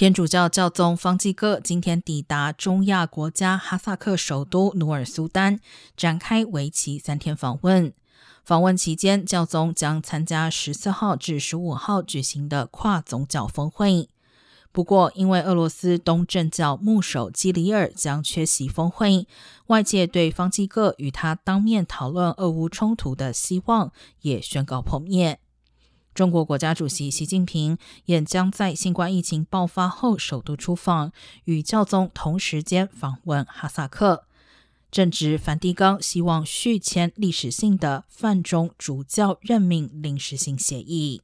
天主教教宗方济各今天抵达中亚国家哈萨克首都努尔苏丹，展开为期三天访问。访问期间，教宗将参加十四号至十五号举行的跨宗教峰会。不过，因为俄罗斯东正教牧首基里尔将缺席峰会，外界对方济各与他当面讨论俄乌冲突的希望也宣告破灭。中国国家主席习近平也将在新冠疫情爆发后首度出访，与教宗同时间访问哈萨克。正值梵蒂冈希望续签历史性的泛中主教任命临时性协议。